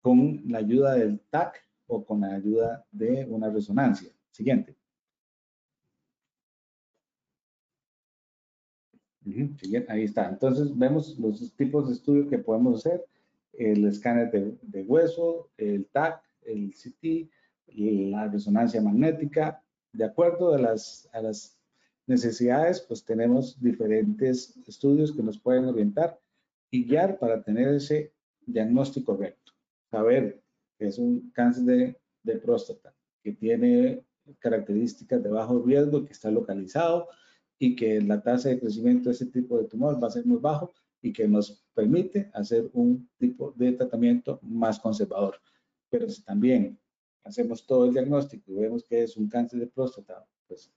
con la ayuda del TAC o con la ayuda de una resonancia. Siguiente. ahí está. Entonces vemos los tipos de estudios que podemos hacer, el escáner de, hueso, el TAC, el CT, la resonancia magnética. De acuerdo a las, a las necesidades, pues tenemos diferentes estudios que nos pueden orientar y guiar para tener ese diagnóstico correcto. Saber que es un cáncer de, de próstata, que tiene características de bajo riesgo, que está localizado, y que la tasa de crecimiento de ese tipo de tumor va a ser muy bajo y que nos permite hacer un tipo de tratamiento más conservador. Pero si también hacemos todo el diagnóstico y vemos que es un cáncer de próstata, pues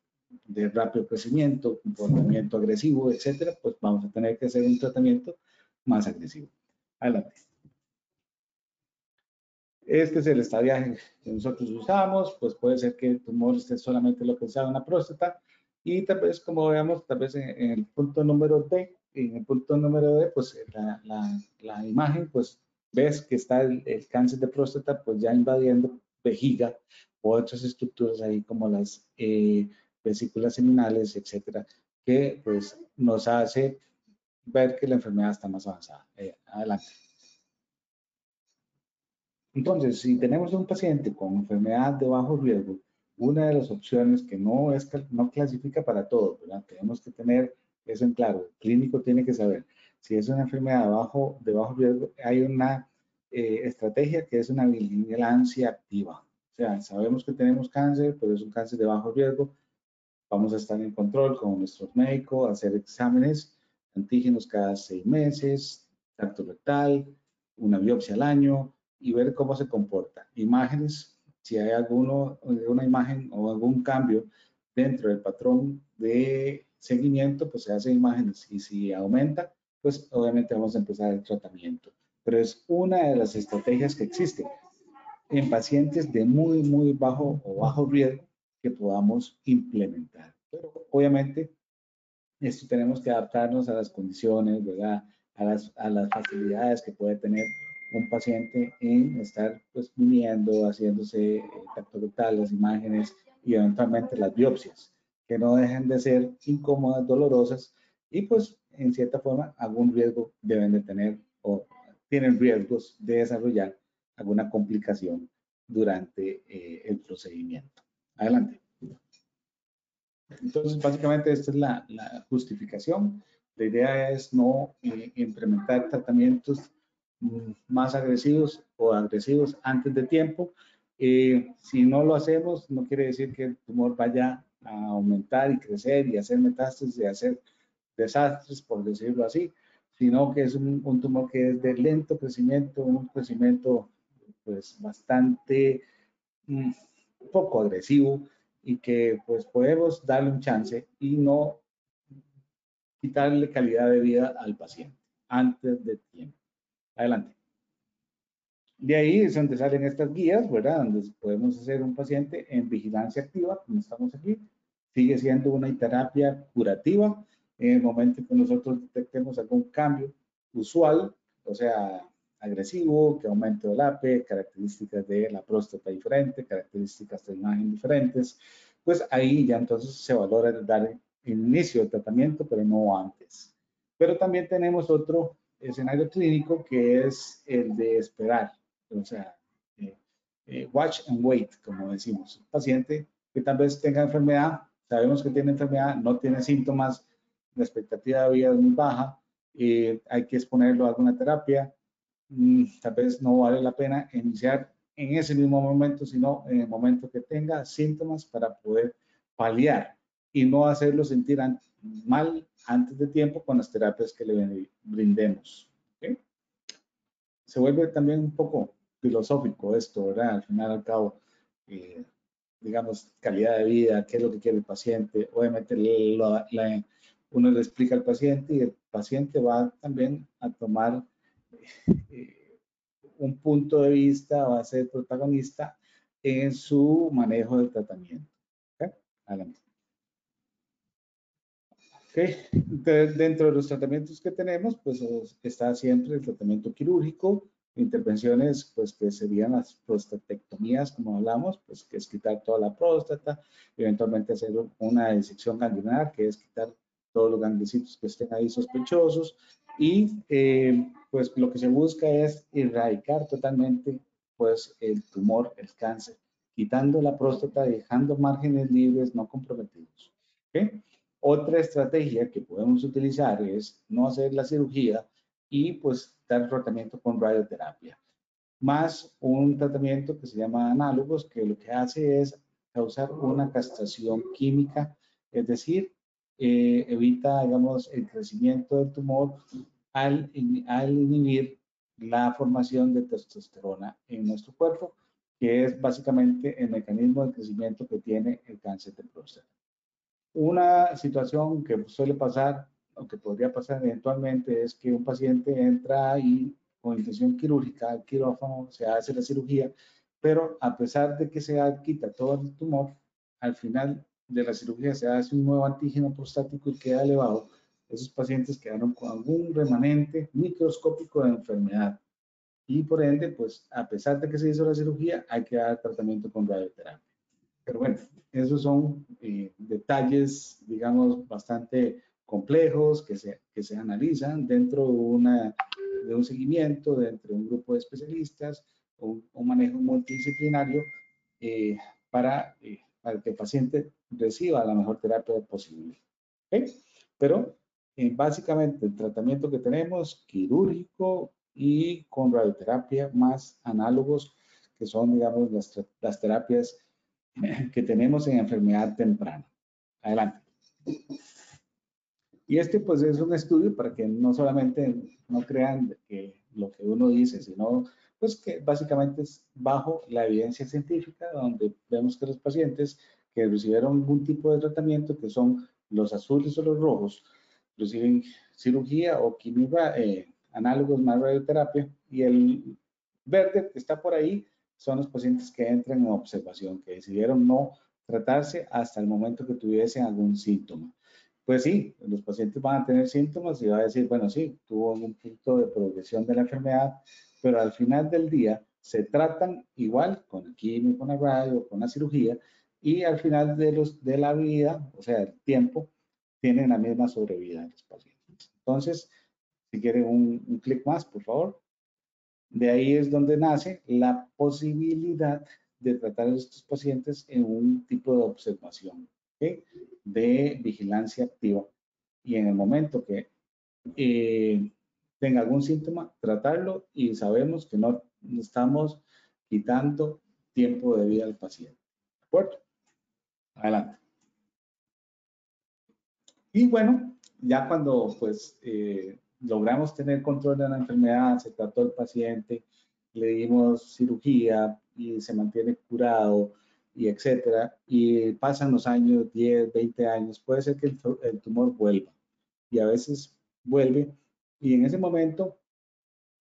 de rápido crecimiento, comportamiento agresivo, etcétera, pues vamos a tener que hacer un tratamiento más agresivo. Adelante. Este es el estadiaje que nosotros usamos, pues puede ser que el tumor esté solamente localizado en la próstata, y tal vez, como veamos, tal vez en, el punto número D, en el punto número D, pues la, la, imagen, pues ves que está el, cáncer de próstata, pues ya invadiendo vejiga o otras estructuras ahí como las eh, vesículas seminales, etcétera, que pues nos hace ver que la enfermedad está más avanzada. Eh, adelante. Entonces, si tenemos un paciente con enfermedad de bajo riesgo, una de las opciones que no, es, no clasifica para todo, ¿verdad? Tenemos que tener eso en claro. El clínico tiene que saber si es una enfermedad de bajo, de bajo riesgo, hay una eh, estrategia que es una vigilancia activa. O sea, sabemos que tenemos cáncer, pero es un cáncer de bajo riesgo. Vamos a estar en control con nuestros médicos, hacer exámenes, antígenos cada seis meses, tacto rectal, una biopsia al año y ver cómo se comporta. Imágenes, si hay alguno, una imagen o algún cambio dentro del patrón de seguimiento, pues se hacen imágenes y si aumenta, pues obviamente vamos a empezar el tratamiento. Pero es una de las estrategias que existe en pacientes de muy, muy bajo o bajo riesgo que podamos implementar. Pero obviamente esto tenemos que adaptarnos a las condiciones. A las, facilidades que puede tener un paciente en estar pues viniendo, haciéndose tacto las imágenes y eventualmente las biopsias, que no dejen de ser incómodas, dolorosas y pues en cierta forma algún riesgo deben de tener o tienen riesgos de desarrollar alguna complicación durante eh, el procedimiento. Adelante. Entonces, básicamente esta es la, justificación. La idea es no eh, implementar tratamientos mm, más agresivos o agresivos antes de tiempo. Eh, si no lo hacemos, no quiere decir que el tumor vaya a aumentar y crecer y hacer metástasis y hacer desastres, por decirlo así, sino que es un, tumor que es de lento crecimiento, un crecimiento pues bastante mm, poco agresivo y que pues podemos darle un chance y no quitarle calidad de vida al paciente antes de tiempo. Adelante. De ahí es donde salen estas guías, ¿verdad? Donde podemos hacer un paciente en vigilancia activa, como estamos aquí. Sigue siendo una terapia curativa en el momento que nosotros detectemos algún cambio usual, o sea, agresivo, que aumente el APE, características de la próstata diferente, características de imagen diferentes, pues ahí ya entonces se valora dar inicio al tratamiento, pero no antes. Pero también tenemos otro escenario clínico que es el de esperar, o sea, eh, eh, watch and wait, como decimos. Un paciente que tal vez tenga enfermedad, sabemos que tiene enfermedad, no tiene síntomas, la expectativa de vida es muy baja, eh, hay que exponerlo a alguna terapia, tal vez no vale la pena iniciar en ese mismo momento, sino en el momento que tenga síntomas para poder paliar y no hacerlo sentir mal antes de tiempo con las terapias que le brindemos. Se vuelve también un poco filosófico esto, ¿verdad? Al final al cabo, eh, digamos, calidad de vida, qué es lo que quiere el paciente. Obviamente la, uno le explica al paciente y el paciente va también a tomar un punto de vista, va a ser protagonista en su manejo del tratamiento. Adelante. dentro de los tratamientos que tenemos, pues está siempre el tratamiento quirúrgico, intervenciones, pues que serían las prostatectomías, como hablamos, pues que es quitar toda la próstata, eventualmente hacer una disección ganglionar, que es quitar todos los ganglicitos que estén ahí sospechosos y eh, pues lo que se busca es erradicar totalmente pues el tumor, el cáncer, quitando la próstata, dejando márgenes libres no comprometidos. Otra estrategia que podemos utilizar es no hacer la cirugía y pues dar tratamiento con radioterapia, más un tratamiento que se llama análogos, que lo que hace es causar una castración química, es decir, eh, evita, digamos, el crecimiento del tumor al, al inhibir la formación de testosterona en nuestro cuerpo, que es básicamente el mecanismo de crecimiento que tiene el cáncer de próstata. Una situación que suele pasar, o que podría pasar eventualmente, es que un paciente entra y con intención quirúrgica al quirófano, se hace la cirugía, pero a pesar de que se quita todo el tumor, al final de la cirugía se hace un nuevo antígeno prostático y queda elevado, esos pacientes quedaron con algún remanente microscópico de enfermedad. Y por ende, pues a pesar de que se hizo la cirugía, hay que dar tratamiento con radioterapia. Pero bueno, esos son eh, detalles, digamos, bastante complejos que se, que se analizan dentro de, una, de un seguimiento, dentro de un grupo de especialistas o un manejo multidisciplinario eh, para, eh, para que el paciente reciba la mejor terapia posible. Pero eh, básicamente el tratamiento que tenemos, quirúrgico y con radioterapia más análogos, que son, digamos, las, las terapias que tenemos en enfermedad temprana. Adelante. Y este pues es un estudio para que no solamente no crean que lo que uno dice, sino pues que básicamente es bajo la evidencia científica, donde vemos que los pacientes que recibieron algún tipo de tratamiento, que son los azules o los rojos, reciben cirugía o química, eh, análogos más radioterapia, y el verde que está por ahí son los pacientes que entran en observación, que decidieron no tratarse hasta el momento que tuviesen algún síntoma. Pues sí, los pacientes van a tener síntomas y va a decir, bueno, sí, tuvo un punto de progresión de la enfermedad, pero al final del día se tratan igual con el químico, con la radio, con la cirugía, y al final de, los, de la vida, o sea, el tiempo, tienen la misma sobrevida los pacientes. Entonces, si quieren un, un clic más, por favor. De ahí es donde nace la posibilidad de tratar a estos pacientes en un tipo de observación de vigilancia activa. Y en el momento que eh, tenga algún síntoma, tratarlo y sabemos que no estamos quitando tiempo de vida al paciente. ¿De acuerdo? Adelante. Y bueno, ya cuando pues eh, logramos tener control de la enfermedad, se trató el paciente, le dimos cirugía y se mantiene curado y etcétera, y pasan los años, 10, 20 años, puede ser que el tumor vuelva. Y a veces vuelve y en ese momento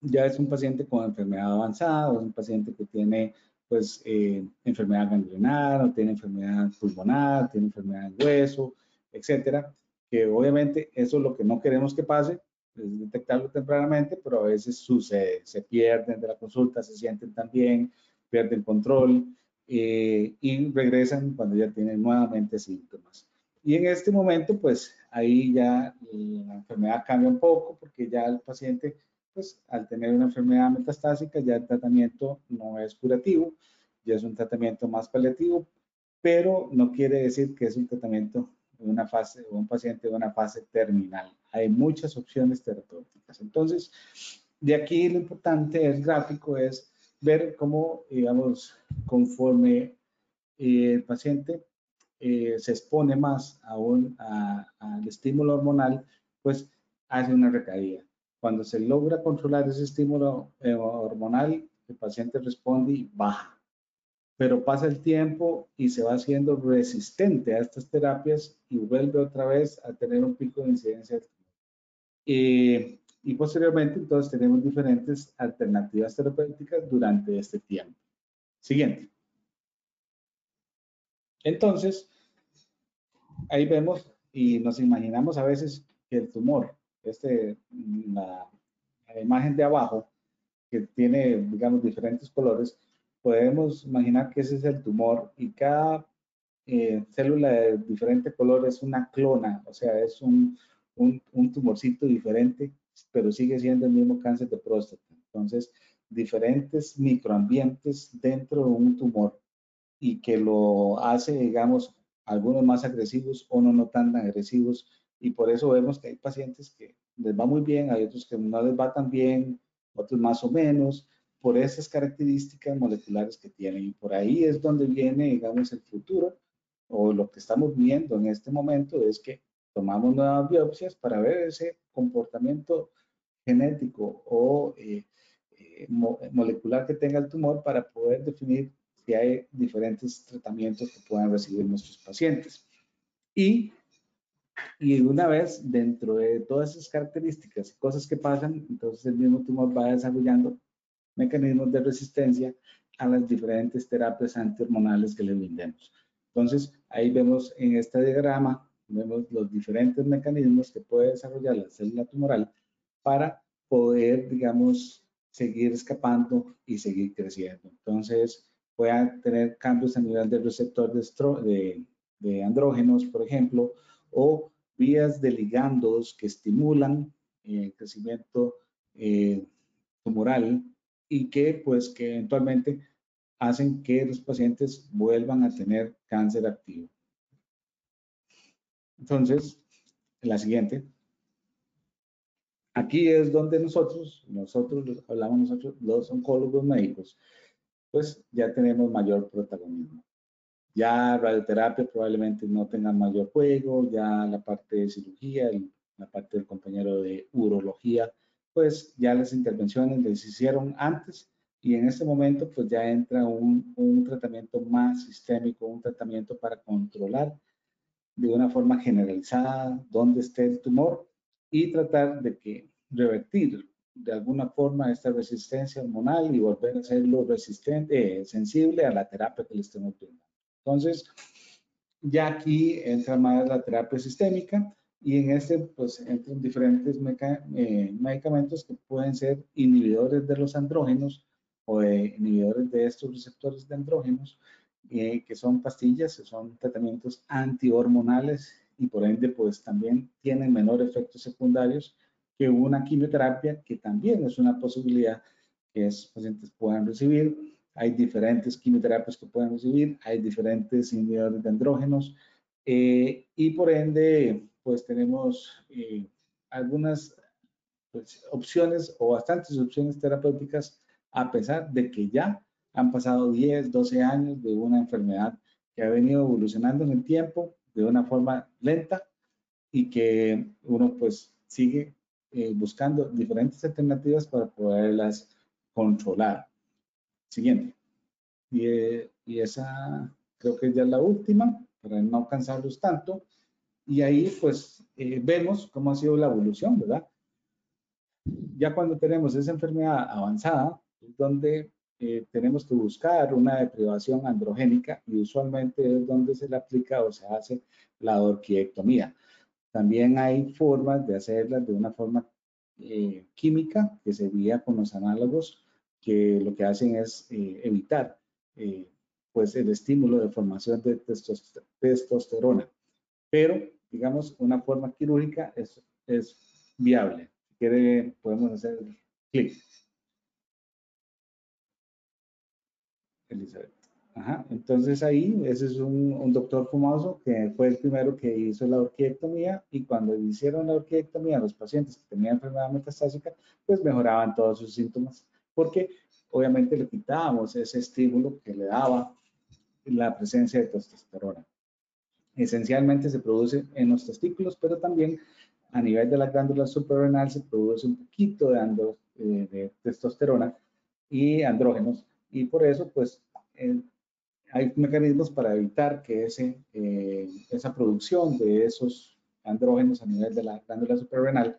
ya es un paciente con enfermedad avanzada, o es un paciente que tiene pues eh, enfermedad ganglionar, o tiene enfermedad pulmonar, tiene enfermedad en hueso, etcétera, que obviamente eso es lo que no queremos que pase, es detectarlo tempranamente, pero a veces sucede, se pierden de la consulta, se sienten también, pierden control eh, y regresan cuando ya tienen nuevamente síntomas. Y en este momento, pues ahí ya la enfermedad cambia un poco porque ya el paciente, pues al tener una enfermedad metastásica, ya el tratamiento no es curativo, ya es un tratamiento más paliativo, pero no quiere decir que es un tratamiento una fase, o un paciente de una fase terminal. Hay muchas opciones terapéuticas. Entonces, de aquí lo importante del gráfico es ver cómo, digamos, conforme eh, el paciente eh, se expone más aún al estímulo hormonal, pues hace una recaída. Cuando se logra controlar ese estímulo eh, hormonal, el paciente responde y baja. Pero pasa el tiempo y se va haciendo resistente a estas terapias y vuelve otra vez a tener un pico de incidencia. Eh, y posteriormente, entonces, tenemos diferentes alternativas terapéuticas durante este tiempo. Siguiente. Entonces, ahí vemos y nos imaginamos a veces que el tumor, este, la, imagen de abajo, que tiene, digamos, diferentes colores, podemos imaginar que ese es el tumor y cada eh, célula de diferente color es una clona, o sea, es un, un, un, tumorcito diferente, pero sigue siendo el mismo cáncer de próstata. Entonces, diferentes microambientes dentro de un tumor y que lo hace, digamos, algunos más agresivos o no, no tan agresivos. Y por eso vemos que hay pacientes que les va muy bien, hay otros que no les va tan bien, otros más o menos, por esas características moleculares que tienen. Y por ahí es donde viene, digamos, el futuro o lo que estamos viendo en este momento es que tomamos nuevas biopsias para ver ese comportamiento genético o eh, eh, molecular que tenga el tumor para poder definir si hay diferentes tratamientos que puedan recibir nuestros pacientes. Y, y una vez dentro de todas esas características y cosas que pasan, entonces el mismo tumor va desarrollando mecanismos de resistencia a las diferentes terapias antihormonales que le brindemos. Entonces, ahí vemos en este diagrama, vemos los diferentes mecanismos que puede desarrollar la célula tumoral para poder, digamos, seguir escapando y seguir creciendo. Entonces, puedan tener cambios a nivel del receptor de, andrógenos, por ejemplo, o vías de ligandos que estimulan el crecimiento eh, tumoral y que pues que eventualmente hacen que los pacientes vuelvan a tener cáncer activo. Entonces, la siguiente. Aquí es donde nosotros, nosotros hablamos nosotros, los oncólogos médicos, pues ya tenemos mayor protagonismo. Ya radioterapia probablemente no tenga mayor juego, ya la parte de cirugía, la parte del compañero de urología, pues ya las intervenciones les hicieron antes y en este momento pues ya entra un, un tratamiento más sistémico, un tratamiento para controlar de una forma generalizada dónde esté el tumor y tratar de que revertir de alguna forma esta resistencia hormonal y volver a hacerlo resistente, eh, sensible a la terapia que le estemos brindando. Entonces, ya aquí entra más la terapia sistémica y en este pues entran diferentes eh, medicamentos que pueden ser inhibidores de los andrógenos o de inhibidores de estos receptores de andrógenos, eh, que son pastillas, que son tratamientos antihormonales y por ende pues también tienen menor efectos secundarios que una quimioterapia, que también es una posibilidad que esos pacientes puedan recibir. Hay diferentes quimioterapias que pueden recibir, hay diferentes inhibidores de andrógenos eh, y por ende, pues tenemos eh, algunas pues, opciones o bastantes opciones terapéuticas a pesar de que ya han pasado 10, 12 años de una enfermedad que ha venido evolucionando en el tiempo de una forma lenta y que uno pues sigue eh, buscando diferentes alternativas para poderlas controlar. Siguiente. Y, eh, y, esa creo que ya es la última, para no cansarlos tanto. Y ahí pues eh, vemos cómo ha sido la evolución, ¿verdad? Ya cuando tenemos esa enfermedad avanzada, es donde tenemos que buscar una deprivación androgénica y usualmente es donde se le aplica o se hace la orquiectomía. También hay formas de hacerlas de una forma eh, química que se veía con los análogos que lo que hacen es eh, evitar eh, pues el estímulo de formación de testosterona. Pero, digamos, una forma quirúrgica es, es viable. Si quiere, podemos hacer clic. Elizabeth. Ajá. Entonces ahí, ese es un, doctor fumoso que fue el primero que hizo la orquiectomía y cuando hicieron la orquiectomía los pacientes que tenían enfermedad metastásica, pues mejoraban todos sus síntomas porque obviamente le quitábamos ese estímulo que le daba la presencia de testosterona. Esencialmente se produce en los testículos, pero también a nivel de la glándula suprarrenal se produce un poquito de, eh, de testosterona y andrógenos y por eso pues el hay mecanismos para evitar que ese, eh, esa producción de esos andrógenos a nivel de la glándula suprarrenal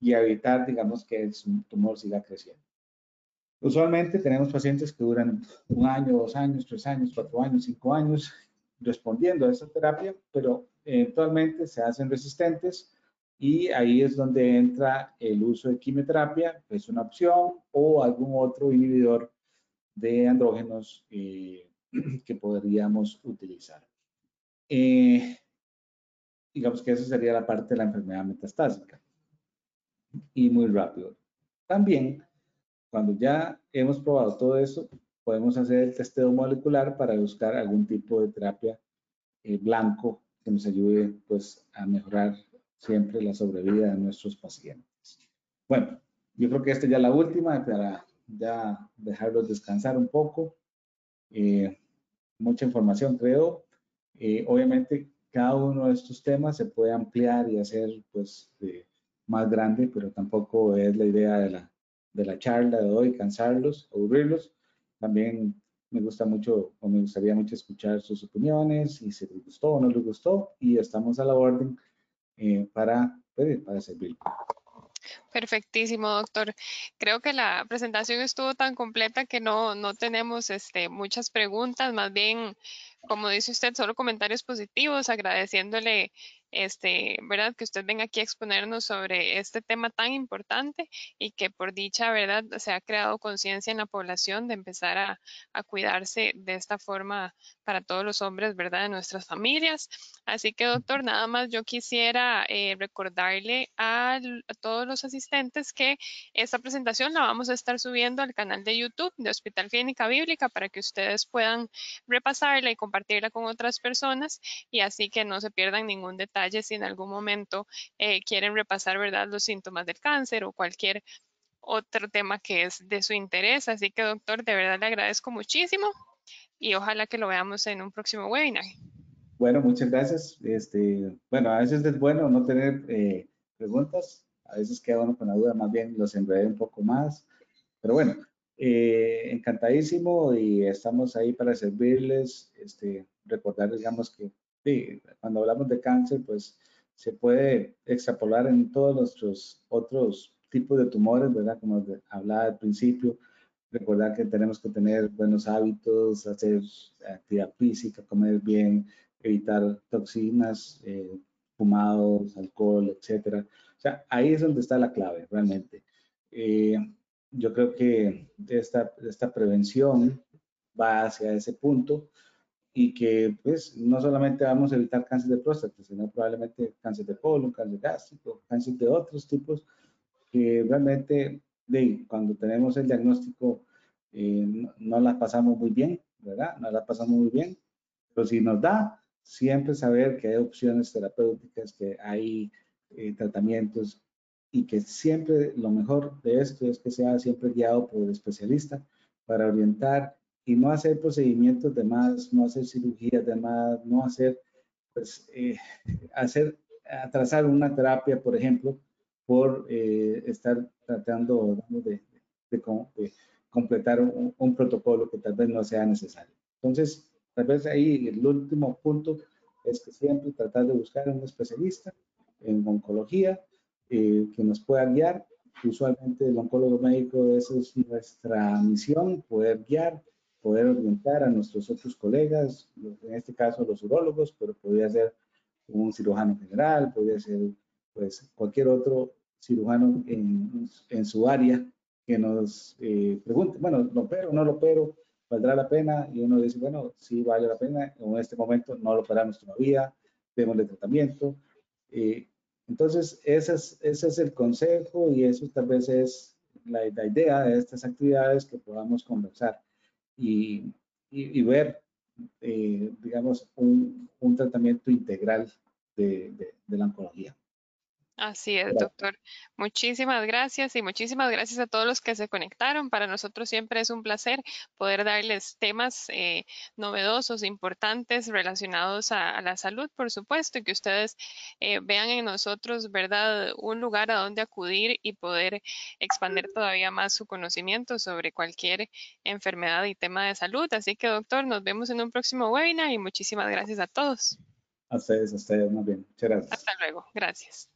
y evitar, digamos, que el tumor siga creciendo. Usualmente tenemos pacientes que duran un año, dos años, tres años, cuatro años, cinco años respondiendo a esa terapia, pero eventualmente se hacen resistentes y ahí es donde entra el uso de quimioterapia, es una opción, o algún otro inhibidor de andrógenos eh, que podríamos utilizar. Eh, digamos que esa sería la parte de la enfermedad metastásica. Y muy rápido. También, cuando ya hemos probado todo eso, podemos hacer el testeo molecular para buscar algún tipo de terapia eh, blanco que nos ayude pues, a mejorar siempre la sobrevida de nuestros pacientes. Bueno, yo creo que esta ya es la última para ya dejarlos descansar un poco. Eh, mucha información, creo. Eh, obviamente, cada uno de estos temas se puede ampliar y hacer pues más grande, pero tampoco es la idea de la, de la charla de hoy, cansarlos, aburrirlos. También me gusta mucho o me gustaría mucho escuchar sus opiniones y si les gustó o no les gustó y estamos a la orden eh, para, pues, para servir. Perfectísimo, doctor. Creo que la presentación estuvo tan completa que no, no tenemos este, muchas preguntas, más bien, como dice usted, solo comentarios positivos, agradeciéndole este, ¿verdad? Que usted venga aquí a exponernos sobre este tema tan importante y que por dicha, ¿verdad? Se ha creado conciencia en la población de empezar a, a, cuidarse de esta forma para todos los hombres, ¿verdad? De nuestras familias. Así que, doctor, nada más yo quisiera eh, recordarle a, todos los asistentes que esta presentación la vamos a estar subiendo al canal de YouTube de Hospital Clínica Bíblica para que ustedes puedan repasarla y compartirla con otras personas y así que no se pierdan ningún detalle si en algún momento eh, quieren repasar, ¿verdad? Los síntomas del cáncer o cualquier otro tema que es de su interés. Así que, doctor, de verdad le agradezco muchísimo y ojalá que lo veamos en un próximo webinar. Bueno, muchas gracias. Este, bueno, a veces es bueno no tener eh, preguntas, a veces queda uno con la duda, más bien los enredé un poco más, pero bueno, eh, encantadísimo y estamos ahí para servirles, este, recordar, digamos que sí, cuando hablamos de cáncer, pues se puede extrapolar en todos nuestros otros tipos de tumores, ¿verdad? Como hablaba al principio, recordar que tenemos que tener buenos hábitos, hacer actividad física, comer bien, evitar toxinas, eh, fumados, alcohol, etcétera. O sea, ahí es donde está la clave, realmente. Eh, yo creo que esta, esta prevención va hacia ese punto y que pues no solamente vamos a evitar cáncer de próstata, sino probablemente cáncer de colon, cáncer gástrico, cáncer de otros tipos que realmente de, cuando tenemos el diagnóstico eh, no, la pasamos muy bien, ¿verdad? No la pasamos muy bien, pero si nos da, siempre saber que hay opciones terapéuticas, que hay eh, tratamientos y que siempre lo mejor de esto es que sea siempre guiado por el especialista para orientar y no hacer procedimientos de más, no hacer cirugías de más, no hacer, pues, eh, hacer, atrasar una terapia, por ejemplo, por eh, estar tratando de, completar un, protocolo que tal vez no sea necesario. Entonces, tal vez ahí el último punto es que siempre tratar de buscar un especialista en oncología eh, que nos pueda guiar. Usualmente el oncólogo médico, esa es nuestra misión, poder guiar, poder orientar a nuestros otros colegas, en este caso los urólogos, pero podría ser un cirujano general, podría ser pues cualquier otro cirujano en, en su área que nos eh, pregunte, bueno, ¿lo opero no lo opero? ¿Valdrá la pena? Y uno dice, bueno, sí vale la pena, en este momento no lo operamos todavía, démosle tratamiento. Eh, entonces, ese es, ese es el consejo y eso tal vez es la, la idea de estas actividades que podamos conversar y, y, ver, eh, digamos, un, un, tratamiento integral de, de la oncología. Así es, doctor. Muchísimas gracias y muchísimas gracias a todos los que se conectaron. Para nosotros siempre es un placer poder darles temas eh, novedosos, importantes, relacionados a, la salud, por supuesto, y que ustedes eh, vean en nosotros, ¿verdad?, un lugar a donde acudir y poder expandir todavía más su conocimiento sobre cualquier enfermedad y tema de salud. Así que, doctor, nos vemos en un próximo webinar y muchísimas gracias a todos. A ustedes, a ustedes, muy bien. Muchas gracias. Hasta luego. Gracias.